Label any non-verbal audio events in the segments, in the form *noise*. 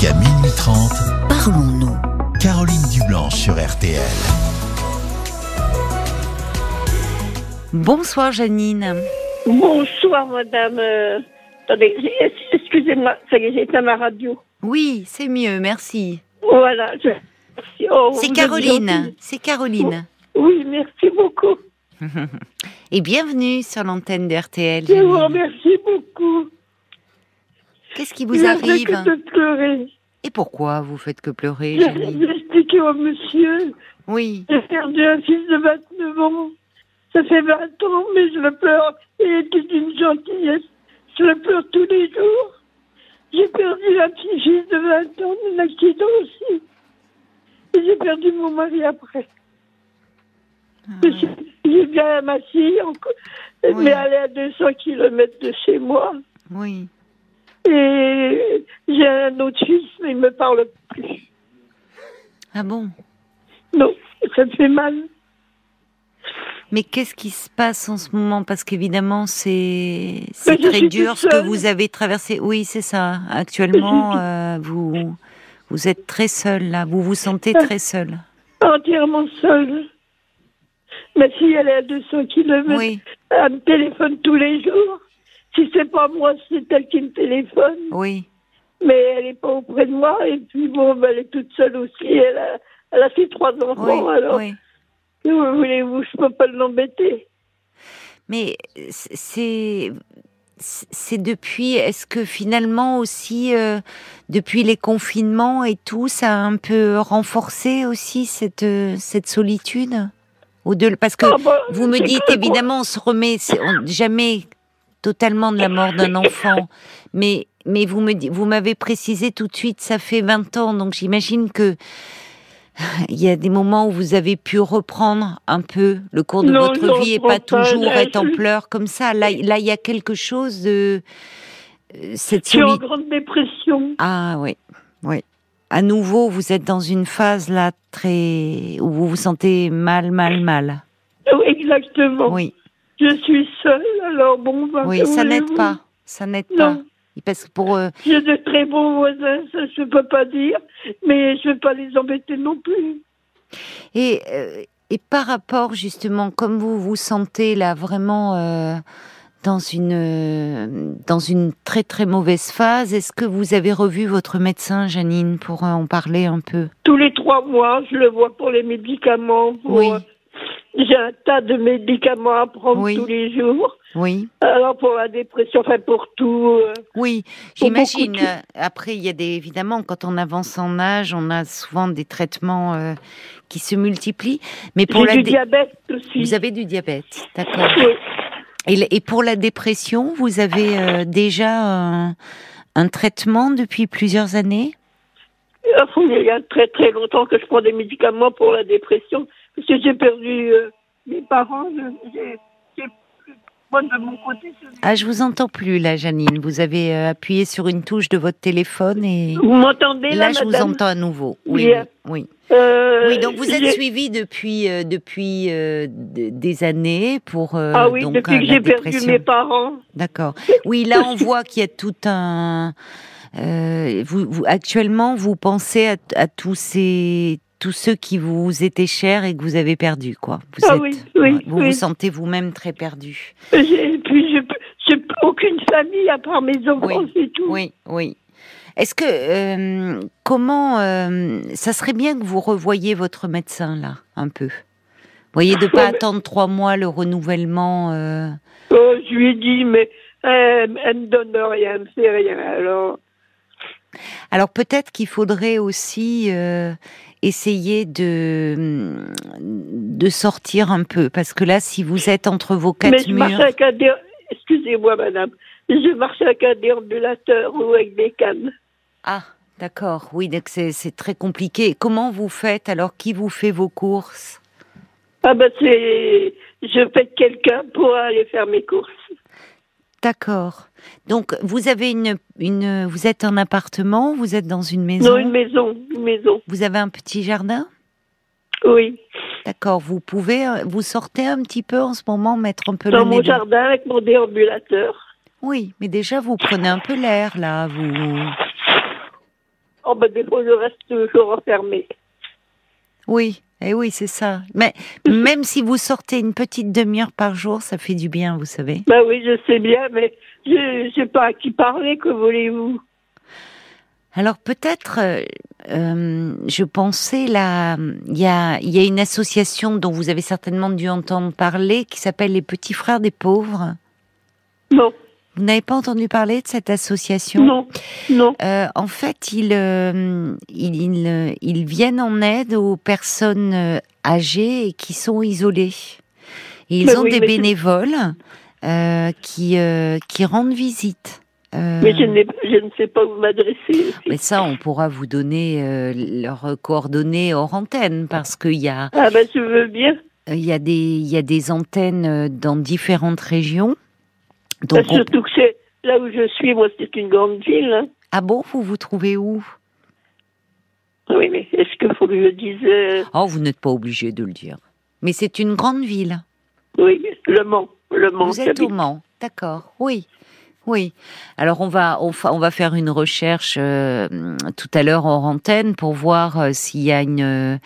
Jusqu'à minuit 30, Parlons-nous. Caroline Dublanche sur RTL. Bonsoir Janine. Bonsoir, madame. euh, attendez, j'ai- excusez-moi, ça y est, ma radio. Oui, c'est mieux, merci. Voilà. je-. Oh, C'est Caroline. C'est Caroline. Oui, merci beaucoup. *laughs* Et bienvenue sur l'antenne d'RTL. Je vous remercie beaucoup. Qu'est-ce qui vous Je arrive que de pleurer. Et pourquoi vous faites que pleurer, J'ai expliqué au monsieur. Oui. J'ai perdu un fils de 29 ans. Ça fait 20 ans, mais je le pleure. Il était d'une gentillesse. Je le pleure tous les jours. J'ai perdu un petit-fils de 20 ans d'un accident aussi. Et j'ai perdu mon mari après. Suis- J'ai bien ma fille, encore, Oui. mais elle est à 200 km de chez moi. Oui. Et j'ai un mais il me parle plus. Ah bon? Non, ça me fait mal. Mais qu'est-ce qui se passe en ce moment? Parce qu'évidemment, c'est très dur ce que vous avez traversé. Oui, c'est ça. Actuellement, euh, vous vous êtes très seul là. Vous vous sentez Ah. très seul. entièrement seule. Ma fille, elle est à 200 km. Oui, Elle me téléphone tous les jours. Si c'est pas moi, c'est elle qui me téléphone. oui. Mais elle est pas auprès de moi. Et puis bon, ben, elle est toute seule aussi. Elle a, elle a fait trois Oui, enfants. alors, oui. que voulez-vous, je peux pas l'embêter. Mais c'est c'est depuis. Est-ce que finalement aussi euh, depuis les confinements et tout, ça a un peu renforcé aussi cette euh, cette solitude? Au delà parce que Ah, bah, vous me dites évidemment on se remet on- jamais totalement de la mort d'un *laughs* enfant, mais mais vous me vous m'avez précisé tout de suite ça fait 20 ans donc j'imagine que *laughs* il y a des moments où vous avez pu reprendre un peu le cours de Non, votre vie et pas toujours être en pleurs comme ça. Là, là, il y a quelque chose de euh, cette Je suis en grande dépression. Ah oui, oui. À nouveau, vous êtes dans une phase là très où vous vous sentez mal, mal, mal. Oh, Exactement. Oui, Je suis seule, alors bon, ben, oui, ça n'aide pas, ça n'aide pas. Parce que pour euh, J'ai de très bons voisins, ça je peux pas dire, mais je vais pas les embêter non plus. Et, euh, et par rapport justement, comme vous vous sentez là vraiment euh, dans une euh, dans une très très mauvaise phase, est-ce que vous avez revu votre médecin, Janine, pour en parler un peu? Tous les trois mois, je le vois pour les médicaments. Pour, Oui. J'ai un tas de médicaments à prendre Oui. tous les jours. Oui, Alors pour la dépression, enfin pour tout. euh, oui, j'imagine. de- euh, Après, il y a des évidemment quand on avance en âge, on a souvent des traitements euh, qui se multiplient. Mais pour la du dé- diabète aussi. vous avez du diabète, d'accord. Oui. Et, et pour la dépression, vous avez euh, déjà un, un traitement depuis plusieurs années? Il y a très très longtemps que je prends des médicaments pour la dépression, j'ai perdu euh, mes parents. j'ai- Moi, de mon côté, je- Ah, je vous entends plus là, Janine. Vous avez euh, appuyé sur une touche de votre téléphone et vous m'entendez là, là, je vous entends à nouveau. Oui, oui, oui. Euh, Oui, donc vous êtes j'ai- suivi depuis euh, depuis des années pour Ah oui, donc depuis que j'ai perdu mes parents. D'accord. *laughs* Oui, là on voit qu'il y a tout un. vous, vous- actuellement, vous pensez à, à tous ces tous ceux qui vous étaient chers et que vous avez perdus, quoi. Vous Ah êtes- oui, oui, vous oui. vous sentez vous-même très perdu. Puis j'ai j'ai aucune famille à part mes enfants, Oui, c'est tout. Oui, oui. Est-ce que euh, comment euh, ça serait bien que vous revoyiez votre médecin là un peu? Vous voyez de pas Ouais, mais- attendre trois mois le renouvellement. euh, Oh, je lui ai dit, mais elle, elle me donne rien, elle me fait rien. Alors, Alors peut-être qu'il faudrait aussi essayer de de sortir un peu parce que là, si vous êtes entre vos mais quatre je marche murs, avec un dé- excusez-moi madame, je marche avec un déambulateur ou avec des cannes. ah d'accord, oui, donc c'est c'est très compliqué. Comment vous faites alors? Qui vous fait vos courses? Ah ben c'est, je paie quelqu'un pour aller faire mes courses. D'accord. Donc vous avez une une vous êtes en appartement, vous êtes dans une maison, Non, une maison, une maison. vous avez un petit jardin? Oui, D'accord. Vous pouvez euh, vous sortez un petit peu en ce moment, mettre un peu dans le mon nez. dans- jardin avec mon déambulateur. Oui, mais déjà vous prenez un peu l'air là, vous. Oh, ben, des fois, je reste toujours enfermée. Oui, et oui, c'est ça. Mais *laughs* même si vous sortez une petite demi-heure par jour, ça fait du bien, vous savez. Ben oui, je sais bien, mais je ne sais pas à qui parler, que voulez-vous? Alors peut-être, euh, euh, je pensais là, il y a, il y a une association dont vous avez certainement dû entendre parler qui s'appelle les Petits Frères des Pauvres. Non, Vous n'avez pas entendu parler de cette association? Non, non. Euh, en fait, ils, euh, ils, ils, euh, ils viennent en aide aux personnes âgées et qui sont isolées. Et ils Mais ont oui, des bénévoles euh, qui, qui rendent visite. Euh, Mais je, je ne sais pas où m'adresser. mais ça, on pourra vous donner euh, leurs coordonnées hors antenne parce qu'il y a, Ah ben, je veux bien. il y, a des, il y a des antennes dans différentes régions. Donc, surtout que c'est là où je suis, moi, c'est une grande ville. hein. ah bon, vous vous trouvez où? Oui, mais est-ce qu'il faut que je dise euh, Oh, vous n'êtes pas obligé de le dire. Mais c'est une grande ville. Oui, Le Mans. Le Mans. Vous êtes au. Mans, d'accord. Oui, oui. Alors on va on, va faire une recherche euh, tout à l'heure en antenne pour voir euh, s'il y a une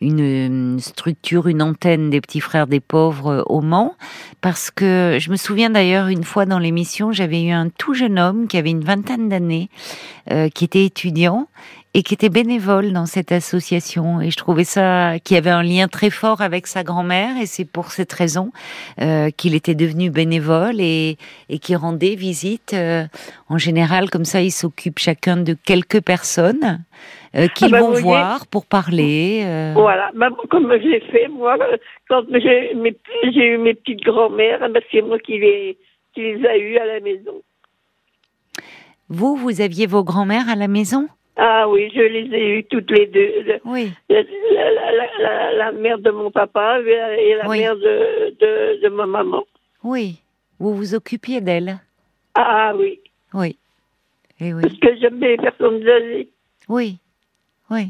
une structure, une antenne des petits frères des pauvres euh, au Mans, parce que je me souviens d'ailleurs une fois dans l'émission, j'avais eu un tout jeune homme qui avait une vingtaine d'années, euh, qui était étudiant et qui était bénévole dans cette association et je trouvais ça qui avait un lien très fort avec sa grand-mère et c'est pour cette raison euh, qu'il était devenu bénévole et, et qui rendait visite euh, en général comme ça ils s'occupent chacun de quelques personnes euh, qu'ils bah, vont voir pour parler euh. Voilà, Ben, comme j'ai fait, moi, quand j'ai eu mes petites grand-mères, ben, c'est moi qui les, qui les a eues à la maison. vous vous aviez vos grand-mères à la maison? Ah oui, je les ai eues toutes les deux. Oui La, la- la- la- la mère de mon papa et la, Oui. mère de, de, de ma maman. oui vous vous occupiez d'elles Ah oui, oui et oui parce que j'aime les personnes âgées. Oui, oui.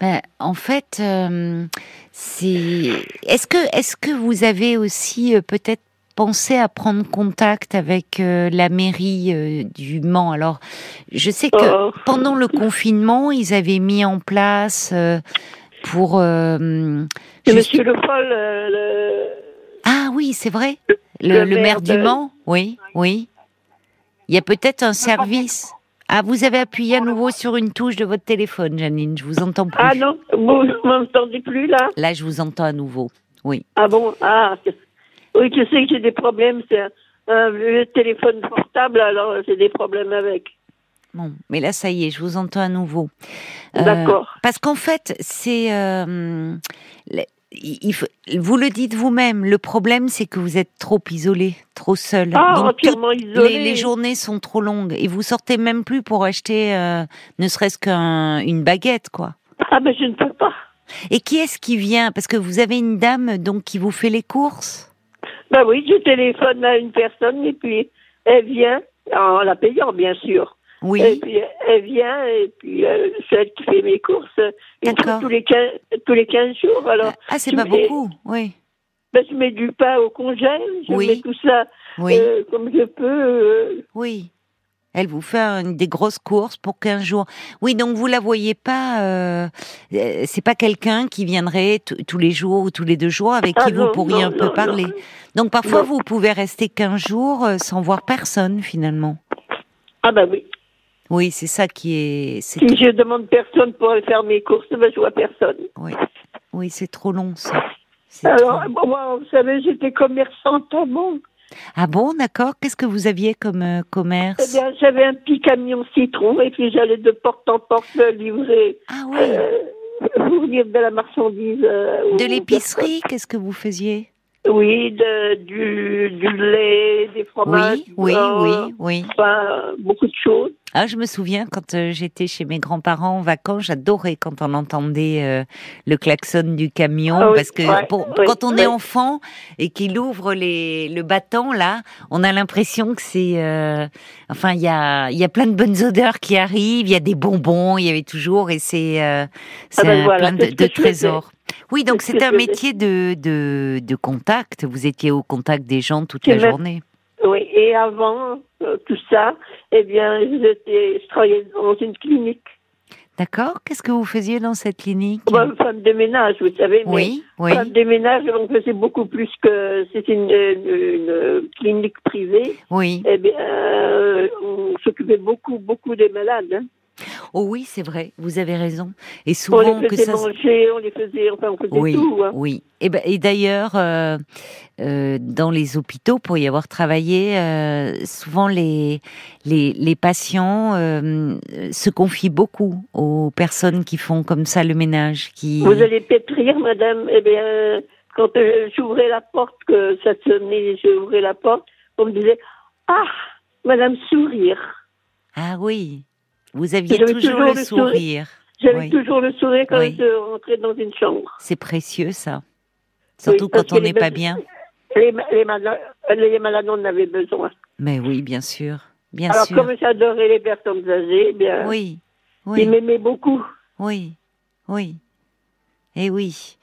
Ben, en fait, euh, c'est. Est-ce que, est-ce que vous avez aussi euh, peut-être pensé à prendre contact avec euh, la mairie euh, du Mans Alors, je sais que Oh. pendant le confinement, ils avaient mis en place euh, pour. Monsieur Le Foll, le... Ah oui, c'est vrai. Le- Le, le le maire du Mans, oui, oui. Il y a peut-être un service. Ah, vous avez appuyé à nouveau sur une touche de votre téléphone, Janine. Je vous entends plus. Ah non, vous ne m'entendez plus là? Là, je vous entends à nouveau. Oui. Ah bon? Ah, oui, je sais que j'ai des problèmes. C'est un, un vieux téléphone portable, alors j'ai des problèmes avec. Bon, mais là, ça y est, je vous entends à nouveau. Euh, D'accord. Parce qu'en fait, c'est. euh, vous le dites vous-même, le problème, c'est que vous êtes trop isolé, trop seul. Ah, Donc, entièrement isolé. les, les journées sont trop longues et vous sortez même plus pour acheter, euh, ne serait-ce qu'une baguette, quoi. Ah, ben je ne peux pas. Et qui est-ce qui vient? Parce que vous avez une dame donc qui vous fait les courses? Ben oui, je téléphone à une personne et puis elle vient, en la payant bien sûr. Et Oui. puis elle vient et puis euh, c'est elle qui fait mes courses une fois D'accord. tous les 15, tous les 15 jours. Alors, Ah, c'est pas mets- beaucoup. Oui. ben, je mets du pain au congèle, je Oui. mets tout ça Oui. euh, comme je peux. euh, Oui. Elle vous fait des grosses courses pour 15 jours. Oui, donc vous la voyez pas. Euh, euh, c'est pas quelqu'un qui viendrait tous les jours ou tous les deux jours avec Ah qui vous pourriez non, un peu parler. Donc parfois vous pouvez rester 15 jours euh, sans voir personne finalement. Ah ben oui. Oui, c'est ça qui est. Si je demande personne pour aller faire mes courses, ben je vois personne. oui, oui, c'est trop long ça. Alors, trop- moi, vous savez, j'étais commerçante avant. Ah bon, d'accord. Qu'est-ce que vous aviez comme euh, Eh commerce bien, j'avais un petit camion citron et puis j'allais de porte en porte livrer, Ah oui. euh, de la marchandise. euh, De l'épicerie, qu'est-ce que vous faisiez? Oui, de, du, du lait, des fromages. Oui, oui, oui, oui. Enfin, beaucoup de choses. Ah, je me souviens quand euh, j'étais chez mes grands-parents en vacances, j'adorais quand on entendait euh, le klaxon du camion Ah oui, parce que ouais, pour- oui, quand on est enfant et qu'il ouvre les, le bâton là, on a l'impression que c'est euh, enfin il y a il y a plein de bonnes odeurs qui arrivent, il y a des bonbons, il y avait toujours et c'est euh, c'est ben voilà, plein de, trésors. Oui, donc C'est un métier de, de de contact. Vous étiez au contact des gens toute la journée. Oui, et avant euh, tout ça, eh bien, je travaillais dans une clinique. D'accord Qu'est-ce que vous faisiez dans cette clinique? Moi, femme de ménage, vous savez. mais Oui, oui. Femme de ménage, on faisait beaucoup plus que. C'était une, une- une clinique privée. Oui. Eh bien, euh, on s'occupait beaucoup, beaucoup des malades. hein. Oh oui, c'est vrai, vous avez raison. Et On souvent les que faisait ça. manger, on les faisait. Enfin, on faisait Oui, tout. hein. oui. Et, ben, et d'ailleurs, euh, euh, dans les hôpitaux, pour y avoir travaillé, euh, souvent les, les, les patients se confient beaucoup aux personnes qui font comme ça le ménage. Qui... Vous allez rire, madame. Eh bien, quand j'ouvrais la porte, que ça sonnait, j'ouvrais la porte, on me disait Ah, madame sourire. Ah oui, vous aviez toujours, toujours le le sourire. sourire. J'avais Oui. toujours le sourire quand Oui. je rentrais dans une chambre. C'est précieux ça. Surtout quand on n'est pas bien. Les, ma- les, malades, les malades en avaient besoin. Mais oui, bien sûr. Bien Alors, sûr. comme j'adorais les personnes âgées, eh bien, Oui, ils oui, m'aimaient beaucoup. oui, oui. Et oui.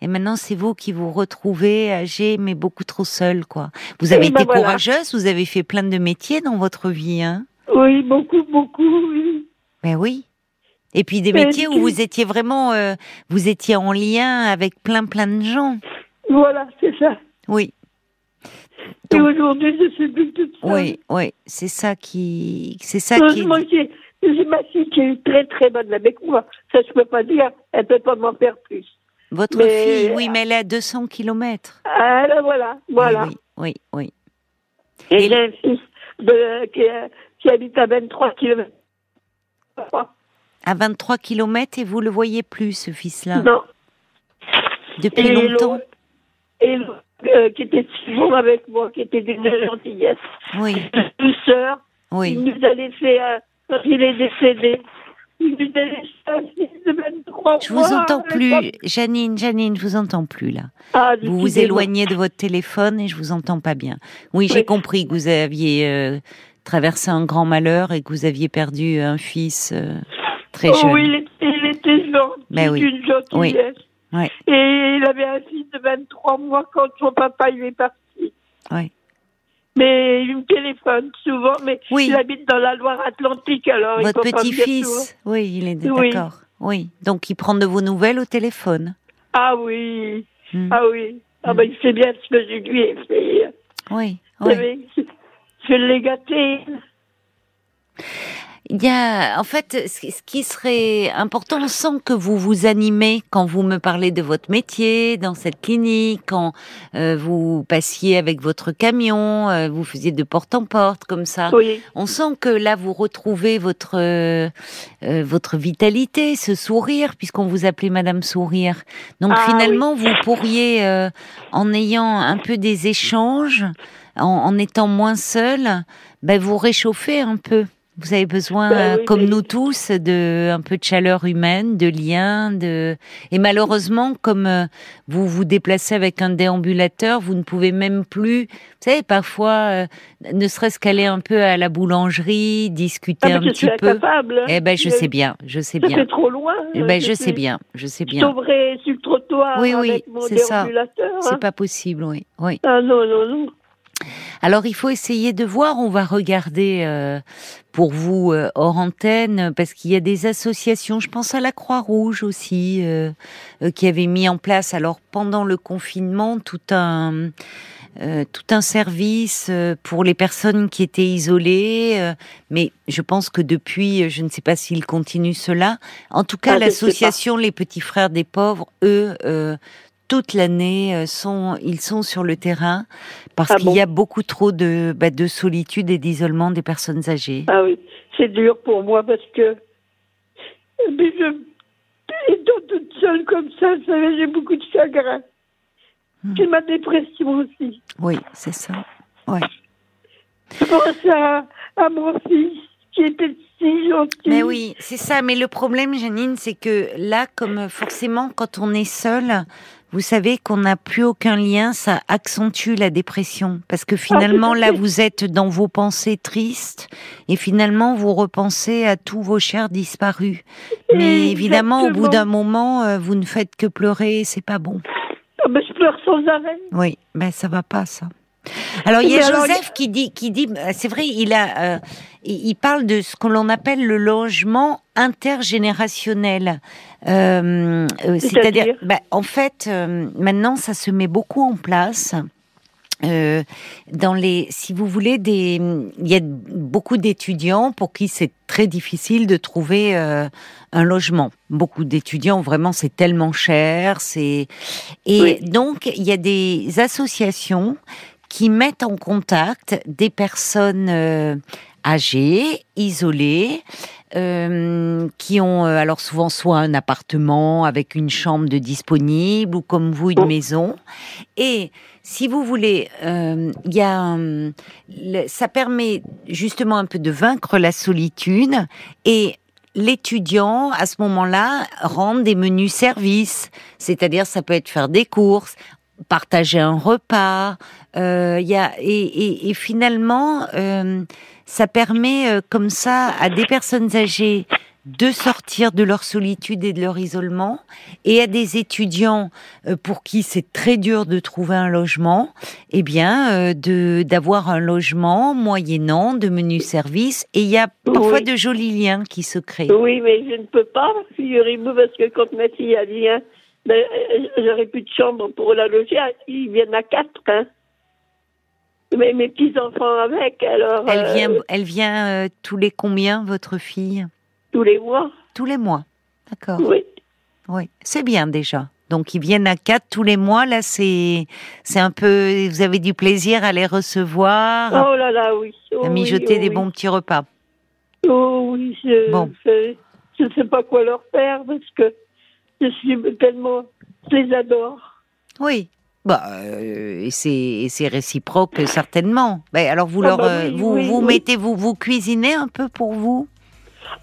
Et maintenant, c'est vous qui vous retrouvez âgé, mais beaucoup trop seul, quoi. Vous avez Eh ben été voilà. courageuse, vous avez fait plein de métiers dans votre vie, hein Oui, beaucoup, beaucoup, oui. Ben oui. Et puis des Mais métiers où vous étiez vraiment, euh, vous étiez en lien avec plein plein de gens. Voilà, c'est ça. Oui, Et aujourd'hui, je suis plus toute seule. oui, oui. C'est ça qui, c'est ça qui. Heureusement, j'ai j'ai ma fille qui est très, très bonne avec moi. Ça, je peux pas dire. Elle peut pas m'en faire plus. Votre Mais- fille, oui, mais elle est à 200 kilomètres. Ah, là, voilà, voilà. Oui, oui, oui. Et Et- j'ai un fils de, qui, qui habite à 23 km. À 23 kilomètres et vous le voyez plus, ce fils-là, Non. depuis Et longtemps. Et euh, qui était souvent avec moi, qui était d'une gentillesse, Oui, douceur, il oui. nous a laissé, euh, quand il est décédé, il nous a laissé un fils de 23 Je vous entends avec plus. Janine, Janine, je vous entends plus là. Ah, Vous vous éloignez de votre téléphone et je vous entends pas bien. Oui, j'ai compris que vous aviez euh, traversé un grand malheur et que vous aviez perdu un fils euh, très Oh jeune. oui, il était, il était gentil, Ben oui. d'une gentillesse. Ouais. Et il avait un fils de 23 mois quand son papa il est parti. Ouais. Mais il me téléphone souvent, mais Oui. il habite dans la Loire-Atlantique, alors Votre petit-fils, oui, il est Oui. d'accord. Oui, donc il prend de vos nouvelles au téléphone. Ah oui, Hmm. ah oui. Ah Mm. ben il sait bien ce que je lui ai fait. Oui, oui. Je l'ai gâté. Il y a, en fait, ce qui serait important, on sent que vous vous animez quand vous me parlez de votre métier dans cette clinique, quand euh, vous passiez avec votre camion, euh, vous faisiez de porte en porte comme ça. Oui. On sent que là vous retrouvez votre euh, votre vitalité, ce sourire, puisqu'on vous appelait Madame Sourire. Donc Ah, finalement, vous pourriez, en ayant un peu des échanges, en, en étant moins seul, ben, vous réchauffer un peu. Vous avez besoin, Ben oui, comme nous tous, de un peu de chaleur humaine, de lien, de et malheureusement, comme euh, vous vous déplacez avec un déambulateur, vous ne pouvez même plus. Vous savez, parfois, euh, ne serait-ce qu'aller un peu à la boulangerie, discuter Ah, un je petit suis peu. incapable. hein. Eh ben, je Je- sais bien, je sais bien. fait trop loin. Eh ben, je je sais suis- bien, je sais bien. tomberai sur le trottoir Oui, oui, avec mon c'est ça. déambulateur. C'est hein. pas possible, oui, oui. Ah non, non, non. Alors il faut essayer de voir. On va regarder euh, pour vous euh, hors antenne parce qu'il y a des associations. Je pense à la Croix-Rouge aussi euh, euh, qui avait mis en place alors pendant le confinement tout un euh, tout un service euh, pour les personnes qui étaient isolées, euh, mais je pense que depuis, je ne sais pas s'ils continuent cela. En tout cas, Ah, l'association Les Petits Frères des Pauvres, eux, euh, toute l'année, euh, sont ils sont sur le terrain parce Ah qu'il bon y a beaucoup trop de bah, de solitude et d'isolement des personnes âgées. Ah oui, c'est dur pour moi parce que mais je étant toute seule comme ça, j'ai beaucoup de chagrin. Hmm. C'est ma dépression aussi. Oui, c'est ça. Ouais. Je pense à, à mon fils qui était gentil. Mais oui, c'est ça. Mais le problème, Janine, c'est que là, comme forcément, quand on est seul, vous savez qu'on n'a plus aucun lien, ça accentue la dépression. Parce que finalement, à là, vous êtes dans vos pensées tristes et finalement, vous repensez à tous vos chers disparus. Mais évidemment, au bout d'un moment, euh, vous ne faites que pleurer c'est pas bon. Ah ben, je pleure sans arrêt. Oui, ben ça va pas, ça. Alors il y a Joseph qui dit, qui dit, euh, c'est vrai, il a, euh, il parle de ce que l'on appelle le logement intergénérationnel. Euh, C'est-à-dire, C'est-à-dire bah, en fait, euh, maintenant, ça se met beaucoup en place. Euh, dans les, si vous voulez, des, il y a beaucoup d'étudiants pour qui c'est très difficile de trouver euh, un logement. Beaucoup d'étudiants, vraiment, c'est tellement cher, c'est et Oui. donc il y a des associations qui mettent en contact des personnes euh, âgées, isolées, euh, qui ont euh, alors souvent soit un appartement avec une chambre de disponible ou comme vous une maison. Et si vous voulez, euh, y a, ça permet justement un peu de vaincre la solitude et l'étudiant, à ce moment-là, rend des menus services. C'est-à-dire, ça peut être faire des courses, partager un repas. euh, y a, et, et- et finalement, euh, ça permet euh, comme ça à des personnes âgées de sortir de leur solitude et de leur isolement, et à des étudiants euh, pour qui c'est très dur de trouver un logement, eh bien, de d'avoir un logement moyennant de menus services. Et il y a parfois Oui. de jolis liens qui se créent. Oui, mais je ne peux pas, figurez-vous, parce que quand ma fille vient, ben, euh, j'aurais plus de chambre pour la loger. Ils viennent à quatre, hein. Mais mes petits-enfants avec, alors. Elle euh, vient, elle vient euh, tous les combien, votre fille? Tous les mois. Tous les mois. D'accord. Oui. Oui, c'est bien déjà. Donc ils viennent à quatre tous les mois. Là, c'est c'est un peu. Vous avez du plaisir à les recevoir, Oh là là, oui. Oh à oui, mijoter oh des oui. bons petits repas. Oh oui, je, Bon. je, je ne sais pas quoi leur faire parce que je suis tellement. Je les adore. Oui. Bah, euh, et c'est c'est réciproque certainement. Alors vous Ah leur bah euh, oui, vous oui, vous oui. mettez vous vous cuisinez un peu pour vous?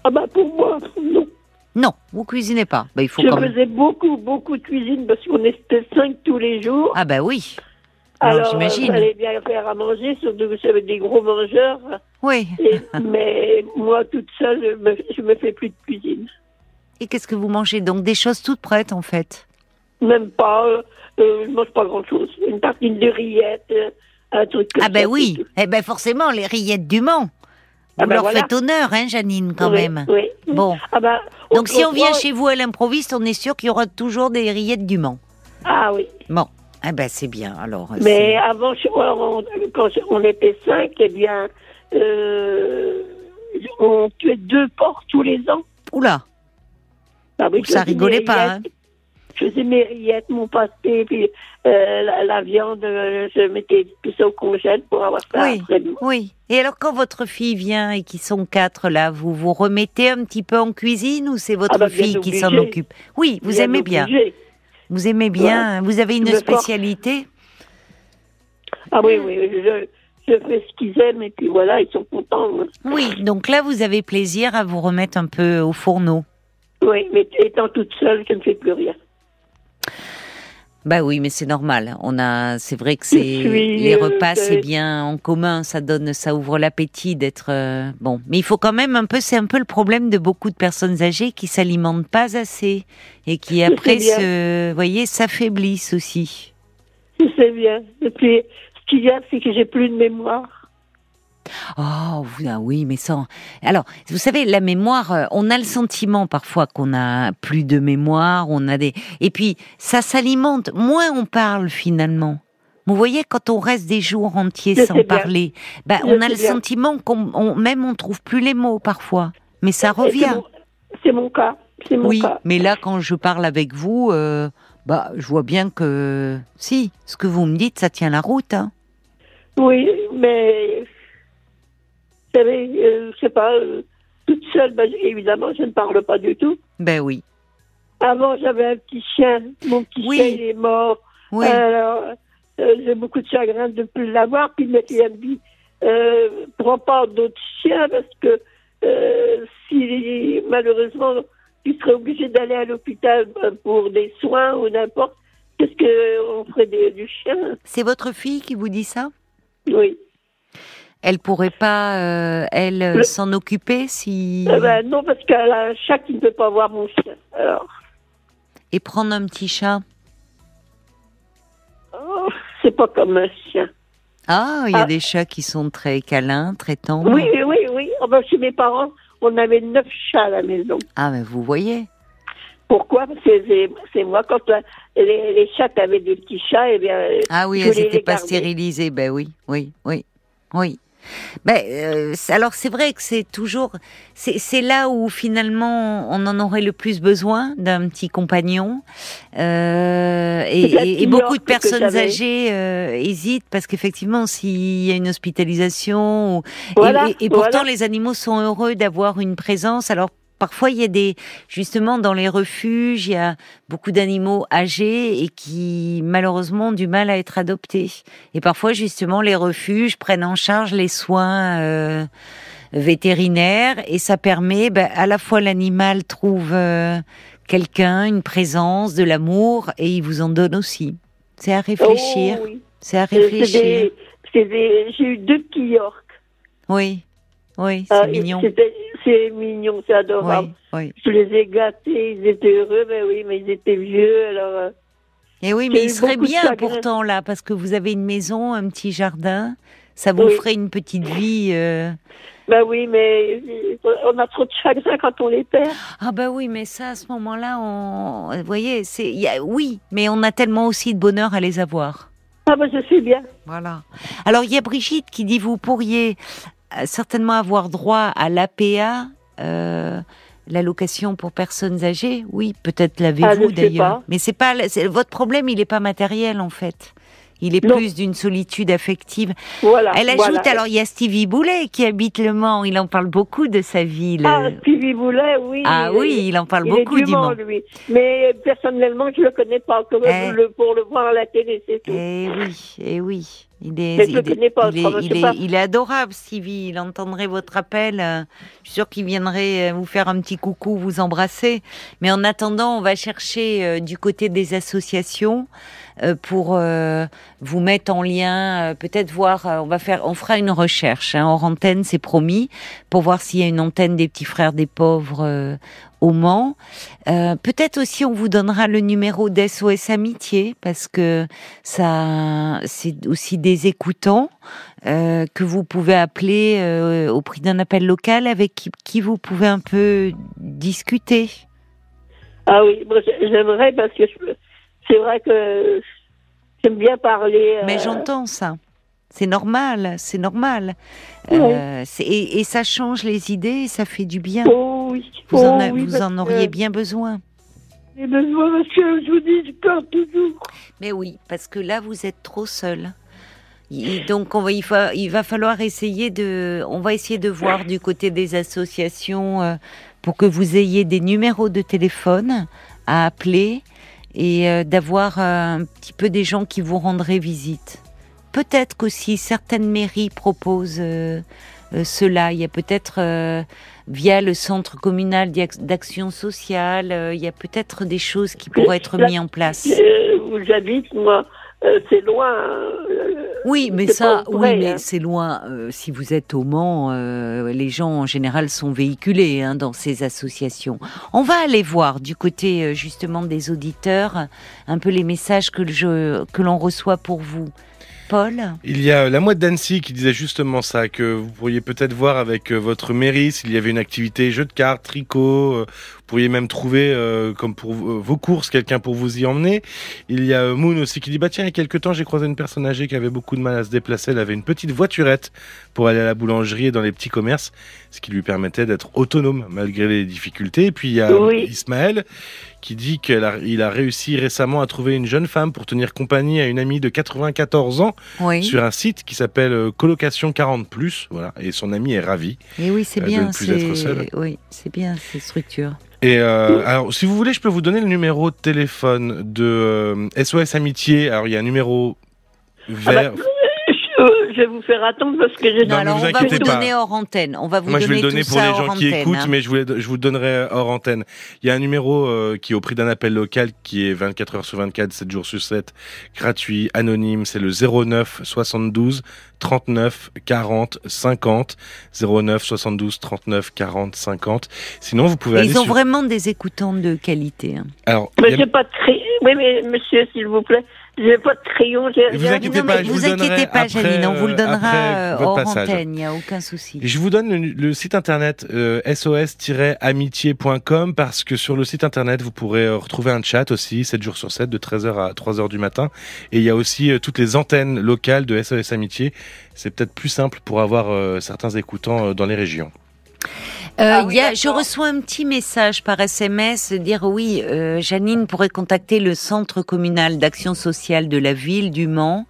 Ah bah pour moi, non. Non, vous cuisinez pas. Ben, il faut Je quand même. faisais beaucoup, beaucoup de cuisine parce qu'on était cinq tous les jours. Ah bah oui. Alors, j'imagine. il fallait bien faire à manger, surtout que j'avais des gros mangeurs. Oui. Et- *laughs* mais moi, toute seule, je me, je me fais plus de cuisine. Et qu'est-ce que vous mangez? Donc des choses toutes prêtes en fait Même pas, euh, euh, je mange pas grand-chose. Une tartine de rillettes, euh, un truc comme Ah ben ça, oui. tout. Eh ben forcément les rillettes du Mans. Vous Ah ben leur voilà. faites honneur, hein, Janine, quand Oui, même. Oui. Bon. Ah ben, Donc si on vient chez vous à l'improviste, on est sûr qu'il y aura toujours des rillettes du Mans. Ah oui. Bon, eh ben c'est bien. Alors, euh, Mais avant, quand on était cinq, eh bien, euh, on tuait deux porcs tous les ans. oula, Ah oui, ça rigolait pas. Hein? Je faisais mes rillettes, mon pâté, puis euh, la, la viande, euh, je mettais tout ça au congèle pour avoir ça Oui. après. Oui. Et alors quand votre fille vient et qu'ils sont quatre là, vous vous remettez un petit peu en cuisine ou c'est votre Ah bah, fille qui s'en occupe? Oui, vous Bien aimez bien. Vous aimez bien. Vous avez une spécialité? Ah oui, oui, je, je fais ce qu'ils aiment et puis voilà, ils sont contents. hein. Oui. Donc là, vous avez plaisir à vous remettre un peu au fourneau. Oui, mais étant toute seule, je ne fais plus rien. Bah oui, mais c'est normal. On a, c'est vrai que c'est les repas, c'est bien en commun. Ça donne, ça ouvre l'appétit d'être euh, bon. Mais il faut quand même un peu, c'est un peu le problème de beaucoup de personnes âgées qui s'alimentent pas assez et qui après se, vous voyez, s'affaiblissent aussi. Je sais bien. Et puis, ce qu'il y a, c'est que j'ai plus de mémoire. Oh ah oui, mais sans. Alors, vous savez, la mémoire, euh, on a le sentiment parfois qu'on a plus de mémoire, on a des. Et puis, ça s'alimente. Moins on parle finalement. Vous voyez, quand on reste des jours entiers Je sans parler, bah, on a le bien. sentiment qu'on, on- même on trouve plus les mots parfois. Mais ça Et c'est revient. mon- C'est mon cas. Mon Oui, cas. mais là, quand je parle avec vous, euh, bah, je vois bien que si, ce que vous me dites, ça tient la route. Hein. Oui, mais savez, euh, je sais pas, euh, toute seule, ben, évidemment, je ne parle pas du tout. Ben oui, Avant, j'avais un petit chien. Mon petit Oui. chien, il est mort. oui. Alors, euh, j'ai beaucoup de chagrin de ne plus l'avoir. Puis elle me dit, euh, prends pas d'autres chiens parce que si malheureusement tu serais obligé d'aller à l'hôpital euh, pour des soins ou n'importe, qu'est-ce qu'on ferait des- du chien? C'est votre fille qui vous dit ça? Oui. Elle pourrait pas, euh, elle, euh, Le- s'en occuper si Eh ben, non, parce qu'elle a un chat qui ne peut pas voir mon chien. Alors, et prendre un petit chat. oh, c'est pas comme un chien. Ah, il y a Ah. des chats qui sont très câlins, très tendres. Oui, oui, oui. Oh, ben, chez mes parents, on avait neuf chats à la maison. Ah, mais vous voyez. Pourquoi? Parce que c'est- moi, quand euh, les, les chats avaient des petits chats, et bien. euh, Ah oui, elles n'étaient pas stérilisées. Ben oui, oui, oui, oui. Ben, euh, alors c'est vrai que c'est toujours, c'est là où finalement on en aurait le plus besoin d'un petit compagnon. Euh, et, beaucoup de personnes âgées euh, hésitent parce qu'effectivement s'il y a une hospitalisation, ou- et- Voilà, et, et pourtant voilà. les animaux sont heureux d'avoir une présence. Alors Parfois, il y a des, justement, dans les refuges, il y a beaucoup d'animaux âgés et qui, malheureusement, ont du mal à être adoptés. Et parfois, justement, les refuges prennent en charge les soins euh, vétérinaires et ça permet, ben, à la fois l'animal trouve euh, quelqu'un, une présence, de l'amour et il vous en donne aussi. C'est à réfléchir. Oh, oui. C'est à réfléchir. des- J'ai eu deux petits York. Oui, oui, c'est Ah, et mignon. C'est mignon, c'est adorable. Oui, oui. Je les ai gâtés, ils étaient heureux, mais oui, mais ils étaient vieux, alors. euh, Et oui, mais il eu serait beaucoup de bien pourtant là, parce que vous avez une maison, un petit jardin, ça vous Oui. ferait une petite vie. euh. Ben oui, mais euh, on a trop de chagrin quand on les perd. Ah bah oui, mais ça, à ce moment-là, on, vous voyez, c'est, il y a- oui, mais on a tellement aussi de bonheur à les avoir. Ah ben je sais bien. Voilà. Alors il y a Brigitte qui dit vous pourriez certainement avoir droit à l'APA, euh, l'allocation pour personnes âgées. Oui, peut-être Ah, l'avez-vous sais d'ailleurs. Mais c'est pas votre problème, il n'est pas matériel en fait. Il est Non. plus d'une solitude affective. Voilà. Elle ajoute voilà. alors il y a Stevie Boulet qui habite Le Mans. Il en parle beaucoup de sa ville. Ah, Stevie Boulet, oui. Ah il oui, il en parle il beaucoup est du Mans. Lui. Mais personnellement, je le connais pas. Comme Eh. pour le voir à la télé, c'est tout. Eh oui, eh oui. Il est, il, est- pas, il est- autrement, je il sais est- pas. il est adorable, Stevie. Il entendrait votre appel. euh, Je suis sûre qu'il viendrait euh, vous faire un petit coucou, vous embrasser. Mais en attendant, on va chercher euh, du côté des associations pour vous mettre en lien. Peut-être voir. on va faire. On fera une recherche hein, hors antenne, c'est promis, pour voir s'il y a une antenne des petits frères des pauvres au Mans. Euh, Peut-être aussi on vous donnera le numéro d'SOS Amitié parce que ça c'est aussi des écoutants euh, que vous pouvez appeler euh, au prix d'un appel local avec qui, qui vous pouvez un peu discuter. Ah oui, j'aimerais parce que c'est vrai que j'aime bien parler. Mais j'entends ça. C'est normal, c'est normal. Euh, et, et ça change les idées, et ça fait du bien. Oh oui. Vous oh en, a- oui, vous parce en que auriez bien besoin. J'ai besoin parce que je vous dis, je pleure toujours. Mais oui, parce que là, vous êtes trop seul. Il- Donc, on va, il, va, il va falloir essayer de, on va essayer de voir du côté des associations euh, pour que vous ayez des numéros de téléphone à appeler et euh, d'avoir euh, un petit peu des gens qui vous rendraient visite. Peut-être qu'aussi certaines mairies proposent cela. Il y a peut-être via le centre communal d'ac- d'action sociale, euh, il y a peut-être des choses qui pourraient être mises en place. Euh, j'habite, moi, euh, c'est loin. euh, Oui, mais ça, oui, mais hein. c'est loin. Euh, si vous êtes au Mans, euh, les gens en général sont véhiculés hein, dans ces associations. On va aller voir du côté euh, justement des auditeurs un peu les messages que, je, que l'on reçoit pour vous. Paul Il y a la mouette d'Annecy qui disait justement ça, que vous pourriez peut-être voir avec euh, votre mairie s'il y avait une activité jeu de cartes, tricot. euh, Vous pourriez même trouver, euh, comme pour vos courses, quelqu'un pour vous y emmener. Il y a Moon aussi qui dit, bah tiens, il y a quelques temps, j'ai croisé une personne âgée qui avait beaucoup de mal à se déplacer. Elle avait une petite voiturette pour aller à la boulangerie et dans les petits commerces, ce qui lui permettait d'être autonome malgré les difficultés. Et puis il y a Oui. Ismaël qui dit qu'il a, réussi récemment à trouver une jeune femme pour tenir compagnie à une amie de 94 ans Oui. sur un site qui s'appelle euh, Colocation 40 voilà et son ami est ravi. Et oui, c'est euh, bien. ne plus être c'est-. Oui, c'est bien ces structures. Et euh, alors si vous voulez, je peux vous donner le numéro de téléphone de euh, SOS Amitié. Alors il y a un numéro vert. Ah bah, je, vais vous faire attendre parce que j'ai Non, alors, vous on va vous pas. donner hors antenne. On va vous Moi, je vais donner le donner pour les gens qui antenne, écoutent, hein. mais je, voulais, je vous le donnerai hors antenne. Il y a un numéro euh, qui est au prix d'un appel local, qui est 24 heures sur 24, 7 jours sur 7, gratuit, anonyme. C'est le 09 72 39 40 50. 09 72 39 40 50. Sinon, vous pouvez aller ils ont sur... vraiment des écoutants de qualité. hein. Alors, Mais a- j'ai pas de cré... Oui, mais monsieur, s'il vous plaît, J'ai pas de crayon, Et vous inquiétez Non, pas, je vous inquiétez pas, après, Janine, on vous le euh, donnera euh, hors passage. antenne, il n'y a aucun souci. Je vous donne le, le site internet euh, sos-amitié.com parce que sur le site internet, vous pourrez euh, retrouver un chat aussi, 7 jours sur 7, de 13h à 3h du matin. Et il y a aussi euh, toutes les antennes locales de SOS Amitié. C'est peut-être plus simple pour avoir euh, certains écoutants euh, dans les régions. Euh, Ah il oui, y a, je reçois un petit message par SMS dire oui, euh, Janine pourrait contacter le centre communal d'action sociale de la ville du Mans.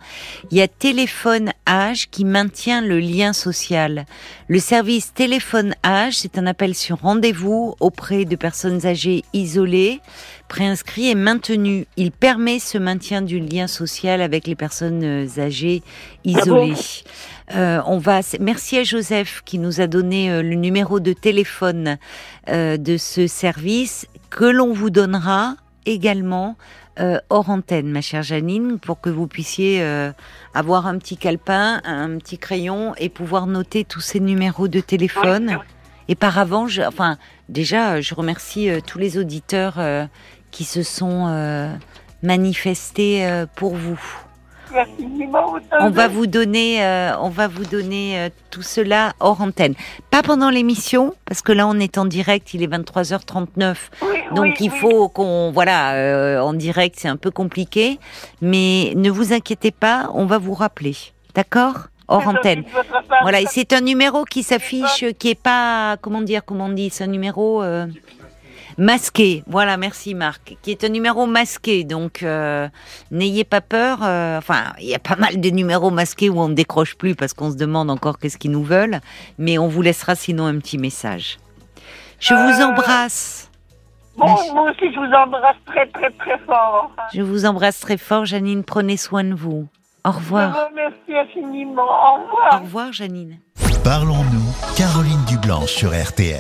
Il y a Téléphone Âge qui maintient le lien social. Le service Téléphone Âge, c'est un appel sur rendez-vous auprès de personnes âgées isolées, préinscrits et maintenu. Il permet ce maintien du lien social avec les personnes euh, âgées isolées. Euh, on va. Merci à Joseph qui nous a donné euh, le numéro de téléphone euh, de ce service que l'on vous donnera également euh, hors antenne, ma chère Janine, pour que vous puissiez avoir un petit calepin, un petit crayon et pouvoir noter tous ces numéros de téléphone. Et par avant, je, enfin, déjà, je remercie tous les auditeurs qui se sont manifestés pour vous. On va vous donner, euh, on va vous donner euh, tout cela hors antenne. Pas pendant l'émission, parce que là on est en direct, il est 23h39, Oui, donc oui, il oui. faut qu'on, voilà, euh, en direct c'est un peu compliqué, mais ne vous inquiétez pas, on va vous rappeler, d'accord? Hors antenne. Voilà, et c'est un numéro qui s'affiche, qui est pas, comment dire, comment on dit, c'est un numéro euh, masqué. Voilà, merci Marc, qui est un numéro masqué. Donc euh, n'ayez pas peur. euh, enfin, il y a pas mal de numéros masqués où on ne décroche plus parce qu'on se demande encore qu'est-ce qu'ils nous veulent. Mais on vous laissera sinon un petit message. Je vous Euh, embrasse. Bon, moi aussi, je vous embrasse très, très, très fort. Je vous embrasse très fort, Janine. Prenez soin de vous. Au Je revoir. vous remercie infiniment. Au revoir. Au revoir, Janine. Parlons-nous, Caroline Dublanche sur RTL.